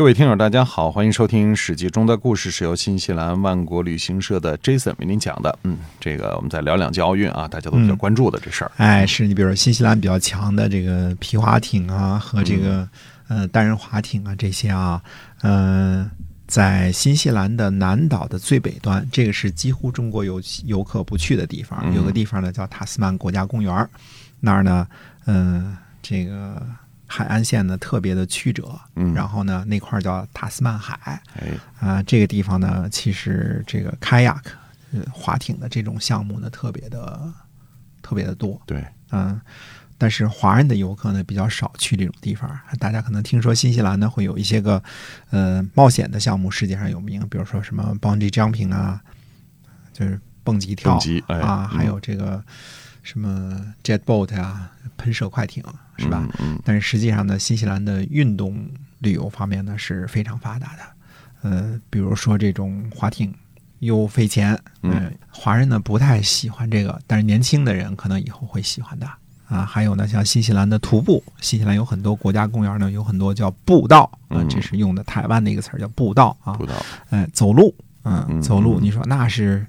各位听友，大家好，欢迎收听《史记》中的故事，是由新西兰万国旅行社的 Jason 为您讲的。嗯，这个我们再聊两届奥运啊，大家都比较关注的这事儿。哎，是你比如说新西兰比较强的这个皮划艇啊，和这个呃单人划艇啊这些啊，嗯、在新西兰的南岛的最北端，这个是几乎中国游游客不去的地方。嗯有个地方呢叫塔斯曼国家公园，那儿呢，嗯、这个海岸线呢特别的曲折，嗯。然后呢那块儿叫塔斯曼海，哎，啊，这个地方呢，其实这个 kayak 呃划艇的这种项目呢，特别的特别的多，对，嗯，但是华人的游客呢比较少去这种地方。大家可能听说新西兰呢会有一些个呃冒险的项目，世界上有名，比如说什么 bungee jumping 啊，就是蹦极跳蹦极哎啊，嗯还有这个什么 jet boat 啊，喷射快艇是吧？嗯？嗯，但是实际上呢，新西兰的运动旅游方面呢是非常发达的。呃，比如说这种划艇又费钱，嗯呃，华人呢不太喜欢这个，但是年轻的人可能以后会喜欢的啊。还有呢，像新西兰的徒步，新西兰有很多国家公园呢，有很多叫步道啊，嗯这是用的台湾的一个词儿叫步道啊不，知道，呃，走路，嗯，嗯走路，嗯你说那是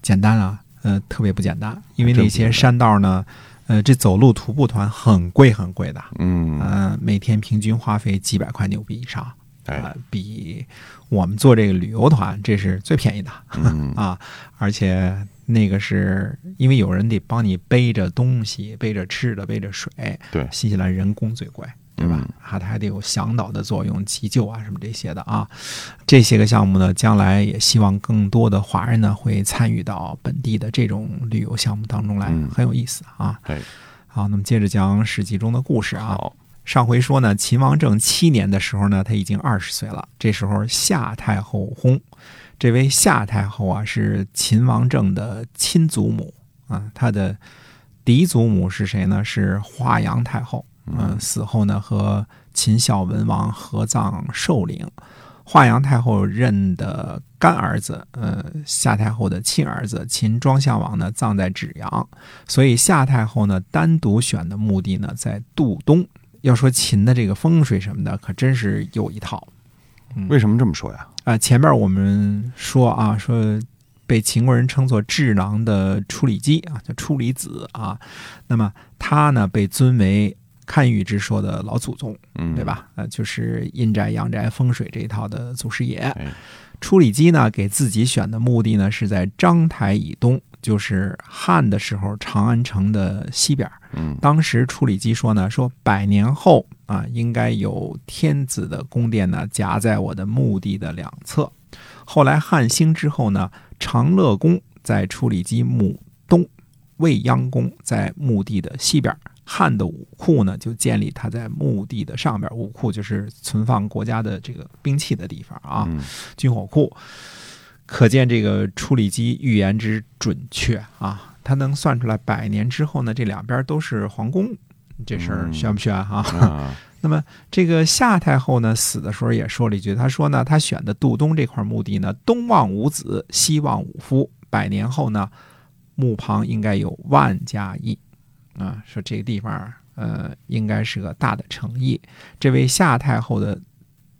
简单啊？呃，特别不简单，因为那些山道呢，呃，这走路徒步团很贵很贵的，嗯，呃，每天平均花费几百块纽币以上，比我们做这个旅游团这是最便宜的嗯，啊，而且那个是因为有人得帮你背着东西，背着吃的，背着水，对新西兰人工最贵。对吧嗯？啊，它还得有向导的作用、急救啊什么这些的啊，这些个项目呢，将来也希望更多的华人呢会参与到本地的这种旅游项目当中来，嗯很有意思啊。哎，好，那么接着讲《史记》中的故事啊。上回说呢，秦王政七年的时候呢，他已经二十岁了。这时候夏太后薨，这位夏太后啊是秦王政的亲祖母啊，他的嫡祖母是谁呢？是华阳太后。嗯、死后呢和秦孝文王合葬寿陵。华阳太后认的干儿子，呃，夏太后的亲儿子秦庄襄王呢，葬在芷阳。所以夏太后呢，单独选的墓地呢，在杜东。要说秦的这个风水什么的，可真是有一套。为什么这么说呀？啊、前面我们说啊，说被秦国人称作智囊的处理机啊，叫处理子啊。那么他呢，被尊为堪舆之说的老祖宗，嗯，对？吧？呃，就是阴宅、阳宅、风水这一套的祖师爷。哎，处理机呢，给自己选的墓地呢是在章台以东，就是汉的时候长安城的西边。嗯，当时处理机说呢，说百年后啊，应该有天子的宫殿呢夹在我的墓地的两侧。后来汉兴之后呢，长乐宫在处理机墓东，未央宫在墓地的西边。汉的武库呢，就建立它在墓地的上边。武库就是存放国家的这个兵器的地方啊。嗯，军火库，可见这个处理机预言之准确啊！他能算出来百年之后呢，这两边都是皇宫，这事儿嗯玄不玄啊？啊，那么这个夏太后呢，死的时候也说了一句，她说呢，她选的杜东这块墓地呢，东望五子，西望五夫，百年后呢，墓旁应该有万家邑，啊，说这个地方呃应该是个大的诚意。这位夏太后的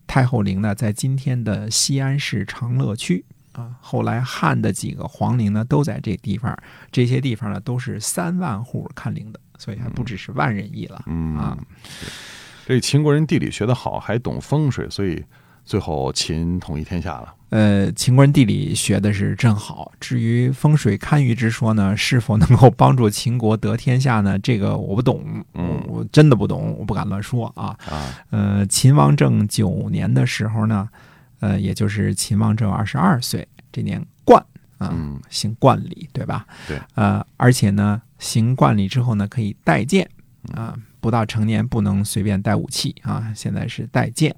太后陵呢，在今天的西安市长乐区。啊，后来汉的几个皇陵呢，都在这地方，这些地方呢都是三万户看陵的，所以还不只是万人邑了。嗯啊，这秦国人地理学得好，还懂风水，所以最后秦统一天下了。呃，秦国人地理学的是真好。至于风水堪舆之说呢，是否能够帮助秦国得天下呢？这个我不懂，嗯我我真的不懂，我不敢乱说啊。啊，呃，秦王政九年的时候呢，呃，也就是秦王政二十二岁，这年冠啊，嗯行冠礼，对吧？对。呃，而且呢，行冠礼之后呢，可以带剑啊，不到成年不能随便带武器啊。现在是带剑，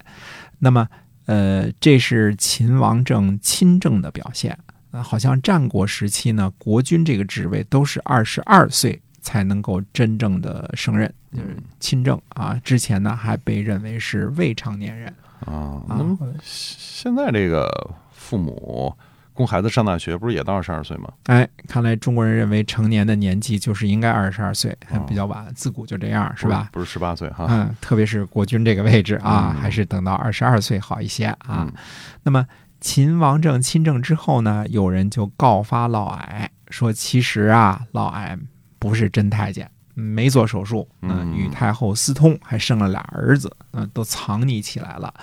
那么呃，这是秦王政亲政的表现。啊，好像战国时期呢，国君这个职位都是二十二岁才能够真正的胜任，就是亲政啊。之前呢，还被认为是未成年人。啊。那么现在这个父母供孩子上大学，不是也到二十二岁吗？哎，看来中国人认为成年的年纪就是应该二十二岁，比较晚，自古就这样，是吧？不是十八岁哈。嗯，特别是国君这个位置啊，还是等到二十二岁好一些啊。那么秦王政亲政之后呢，有人就告发嫪毐说，其实啊，嫪毐不是真太监。没做手术，嗯，与太后私通，还生了俩儿子，嗯，都藏匿起来了，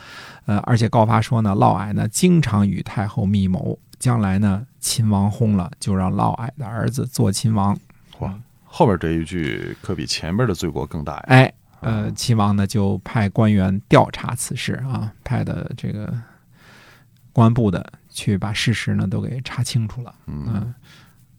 呃，而且告发说呢，嫪毐呢经常与太后密谋，将来呢秦王薨了，就让嫪毐的儿子做秦王。哇，后边这一句可比前边的罪过更大呀！哎，呃，秦王呢就派官员调查此事啊，派的这个公安部的去把事实呢都给查清楚了，嗯。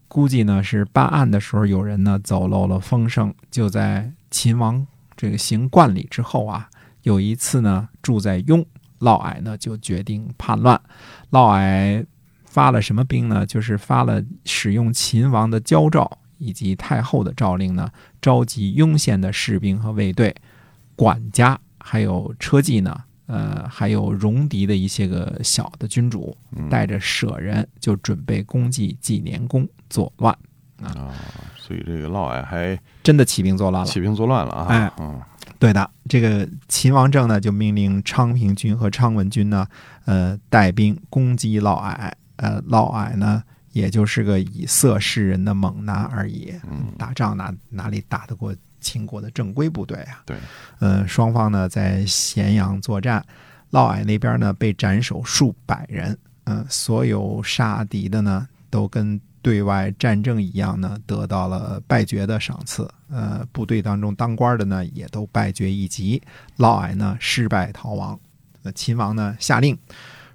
估计呢是办案的时候，有人呢走漏了风声。就在秦王这个行冠礼之后啊，有一次呢住在雍，嫪毐呢就决定叛乱。嫪毐发了什么兵呢？就是发了使用秦王的交诏以及太后的诏令呢，召集雍县的士兵和卫队、管家还有车骑呢。呃，还有戎狄的一些个小的君主，带着舍人就准备攻击纪年宫作乱啊，所以这个嫪毐还真的起兵作乱了，起兵作乱了啊！哎，嗯，对的，这个秦王政呢就命令昌平君和昌文君呢，呃，带兵攻击嫪毐，呃，嫪毐呢也就是个以色示人的猛男而已，嗯，打仗哪哪里打得过？秦国的正规部队啊，对，呃，双方呢在咸阳作战，嫪毐那边呢被斩首数百人，嗯，所有杀敌的呢都跟对外战争一样呢，得到了败爵的赏赐，呃，部队当中当官的呢也都败爵一级，嫪毐呢失败逃亡，那秦王呢下令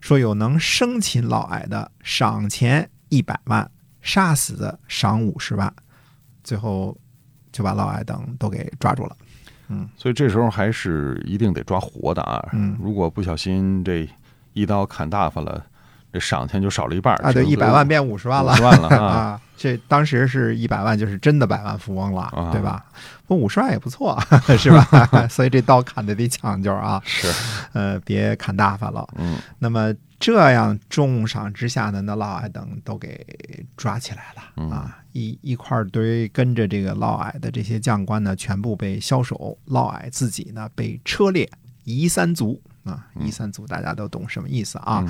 说，有能生擒嫪毐的，赏钱一百万，杀死的赏五十万，最后。就把嫪毐等都给抓住了，嗯，所以这时候还是一定得抓活的啊，嗯，如果不小心这一刀砍大发了，这赏钱就少了一半啊，对，一百万变五十万了，五十万了 啊，这当时是一百万就是真的百万富翁了，对吧？不五十万也不错，是吧？所以这刀砍的得讲究啊，是，呃，别砍大发了，嗯，那么。这样重赏之下呢，那嫪毐等都给抓起来了啊！一一块堆跟着这个嫪毐的这些将官呢，全部被枭首。嫪毐自己呢，被车裂夷三族啊！夷三族大家都懂什么意思啊？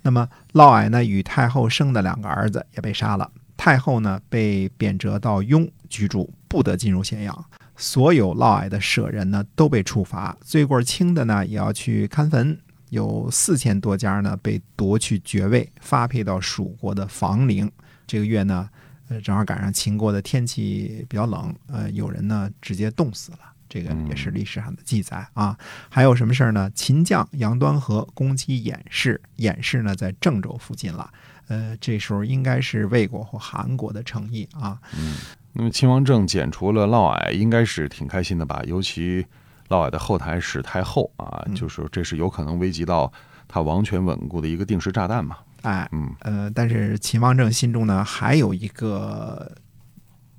那么嫪毐呢，与太后生的两个儿子也被杀了。太后呢，被贬谪到雍居住，不得进入咸阳。所有嫪毐的舍人呢，都被处罚，罪过轻的呢，也要去看坟。有四千多家呢被夺去爵位，发配到蜀国的房陵。这个月呢，呃，正好赶上秦国的天气比较冷，呃，有人呢直接冻死了。这个也是历史上的记载啊。还有什么事儿呢？秦将杨端和攻击偃氏，偃氏呢在郑州附近了。呃，这时候应该是魏国或韩国的诚意啊。嗯，那么秦王政剪除了嫪毐，应该是挺开心的吧？尤其。嫪毐的后台是太后啊，就是这是有可能危及到他王权稳固的一个定时炸弹嘛？哎，嗯，呃，但是秦王政心中呢还有一个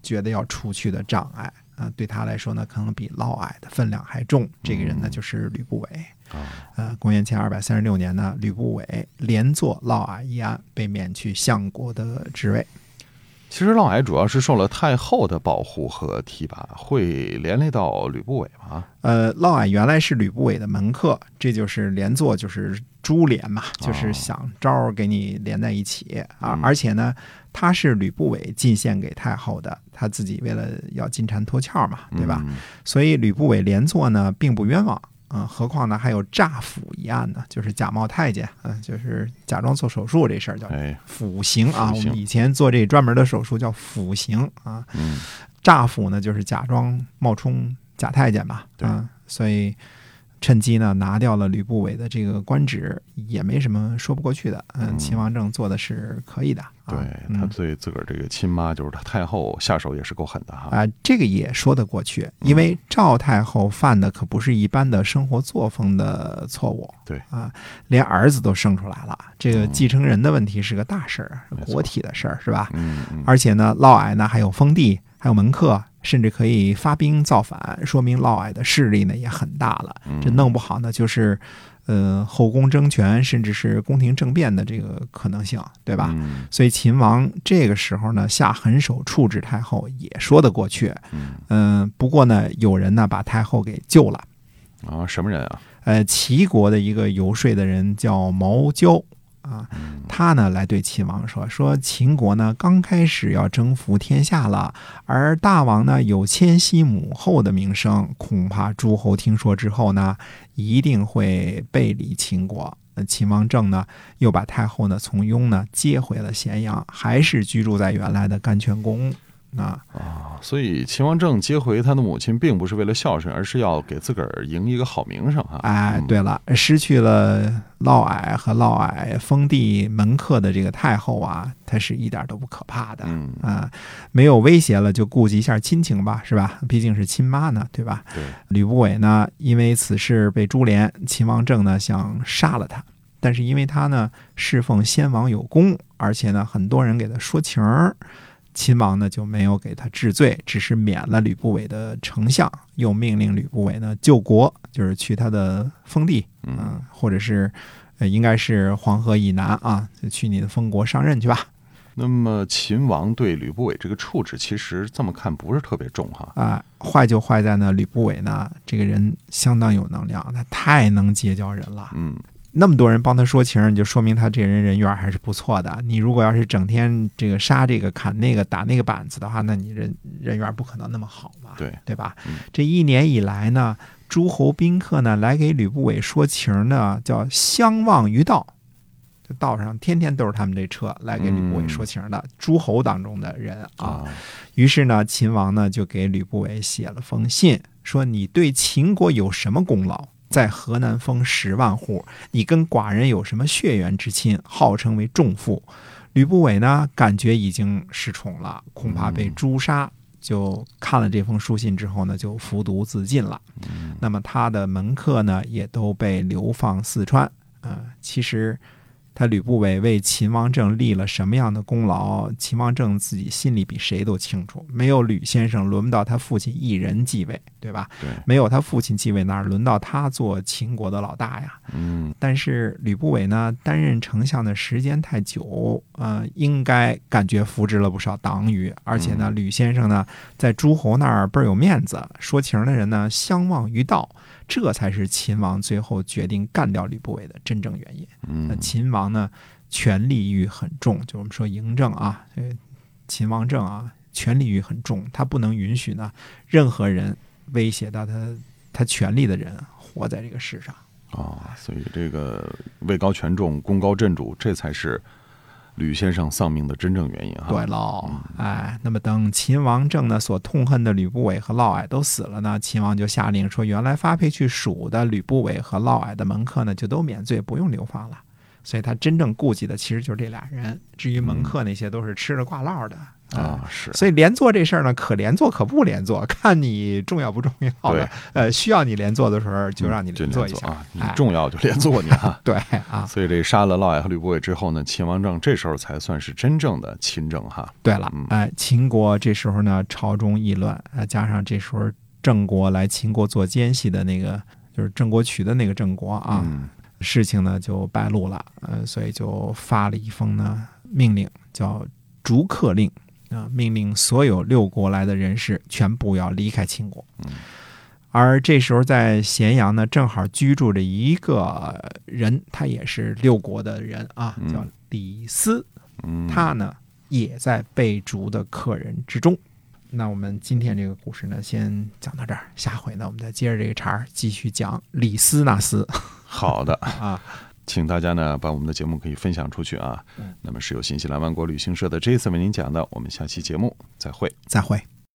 觉得要除去的障碍啊，对他来说呢，可能比嫪毐的分量还重。这个人呢就是吕不韦啊。呃，公元前二百三十六年呢，吕不韦连坐嫪毐一案，被免去相国的职位。其实嫪毐主要是受了太后的保护和提拔，会连累到吕不韦吗？呃，嫪毐原来是吕不韦的门客，这就是连坐，就是株连嘛，就是想招给你连在一起啊。而且呢，他是吕不韦进献给太后的，他自己为了要金蝉脱壳嘛，对吧？所以吕不韦连坐呢，并不冤枉。嗯，何况呢，还有诈腐一案呢，就是假冒太监，嗯，就是假装做手术这事儿叫腐刑啊。我们以前做这专门的手术叫腐刑啊。嗯，诈腐呢，就是假装冒充假太监吧。对，所以。趁机呢，拿掉了吕不韦的这个官职，也没什么说不过去的。嗯，秦王政做的是可以的。对他对自个儿这个亲妈，就是他太后下手也是够狠的哈。啊，这个也说得过去，因为赵太后犯的可不是一般的生活作风的错误。对啊，连儿子都生出来了，这个继承人的问题是个大事儿，国体的事儿是吧？嗯嗯。而且呢，嫪毐呢还有封地，还有门客。甚至可以发兵造反，说明嫪毐的势力呢也很大了。这弄不好呢，就是，呃后宫争权，甚至是宫廷政变的这个可能性，对吧？嗯所以秦王这个时候呢下狠手处置太后也说得过去。嗯嗯、不过呢，有人呢把太后给救了。啊，什么人啊？呃，齐国的一个游说的人叫毛焦啊，嗯他呢来对秦王说：“说秦国呢刚开始要征服天下了，而大王呢有迁徙母后的名声，恐怕诸侯听说之后呢，一定会背离秦国。”那秦王政呢，又把太后呢从雍呢接回了咸阳，还是居住在原来的甘泉宫啊。啊，所以秦王政接回他的母亲，并不是为了孝顺，而是要给自个儿赢一个好名声哈。哎，嗯对了，失去了嫪毐和嫪毐封地门客的这个太后啊，她是一点都不可怕的。嗯，啊，没有威胁了，就顾及一下亲情吧，是吧？毕竟是亲妈呢，对吧？对，吕不韦呢，因为此事被株连，秦王政呢想杀了他，但是因为他呢侍奉先王有功，而且呢很多人给他说情儿，秦王呢就没有给他治罪，只是免了吕不韦的丞相，又命令吕不韦呢救国，就是去他的封地，嗯嗯，或者是。呃，应该是黄河以南啊，就去你的封国上任去吧。那么秦王对吕不韦这个处置，其实这么看不是特别重哈。啊，坏就坏在呢，吕不韦呢，这个人相当有能量，他太能结交人了。嗯那么多人帮他说情，你就说明他这人人缘还是不错的。你如果要是整天这个杀这个砍那个打那个板子的话，那你人人缘不可能那么好嘛，对对吧嗯？这一年以来呢，诸侯宾客呢来给吕不韦说情呢，叫相望于道。这道上天天都是他们这车来给吕不韦说情的，诸侯当中的人啊，啊，于是呢，秦王呢就给吕不韦写了封信，说你对秦国有什么功劳？在河南封十万户，你跟寡人有什么血缘之亲？号称为重父。吕不韦呢，感觉已经失宠了，恐怕被诛杀，就看了这封书信之后呢，就服毒自尽了。那么他的门客呢，也都被流放四川。啊、其实他吕不韦为秦王政立了什么样的功劳，秦王政自己心里比谁都清楚。没有吕先生，轮不到他父亲一人继位，对吧？对，没有他父亲继位，哪儿轮到他做秦国的老大呀？嗯但是吕不韦呢，担任丞相的时间太久，呃，应该感觉扶植了不少党羽，而且呢，吕先生呢，在诸侯那儿倍儿有面子，说情的人呢相望于道，这才是秦王最后决定干掉吕不韦的真正原因。那嗯秦王呢，权力欲很重，就我们说嬴政啊，这个秦王政啊，权力欲很重，他不能允许呢任何人威胁到他他权力的人活在这个世上。啊，所以这个位高权重、功高震主，这才是吕先生丧命的真正原因哈。对喽，哎，那么等秦王政呢所痛恨的吕不韦和嫪毐都死了呢，秦王就下令说，原来发配去蜀的吕不韦和嫪毐的门客呢，就都免罪，不用流放了。所以他真正顾忌的其实就是这俩人，至于门客那些都是吃着挂落的啊，是所以连坐这事儿呢，可连坐可不连坐，看你重要不重要对了。呃，需要你连坐的时候，就让你连坐一下。啊，你哎重要就连坐你哈。对啊，所以这杀了嫪毐和吕不韦之后呢，秦王政这时候才算是真正的亲政哈。对了嗯，哎，秦国这时候呢，朝中议乱，啊，加上这时候郑国来秦国做奸细的那个，就是郑国渠的那个郑国啊，嗯事情呢就败露了，呃，所以就发了一封呢命令，叫逐客令啊、命令所有六国来的人士全部要离开秦国。嗯而这时候在咸阳呢，正好居住着一个人，他也是六国的人啊，嗯叫李斯。嗯，他呢也在被逐的客人之中。那我们今天这个故事呢，先讲到这儿，下回呢，我们再接着这个茬儿继续讲李斯那斯好的，啊。请大家呢把我们的节目可以分享出去啊嗯。那么是由新西兰万国旅行社的 Jason 为您讲的，我们下期节目再会。再会。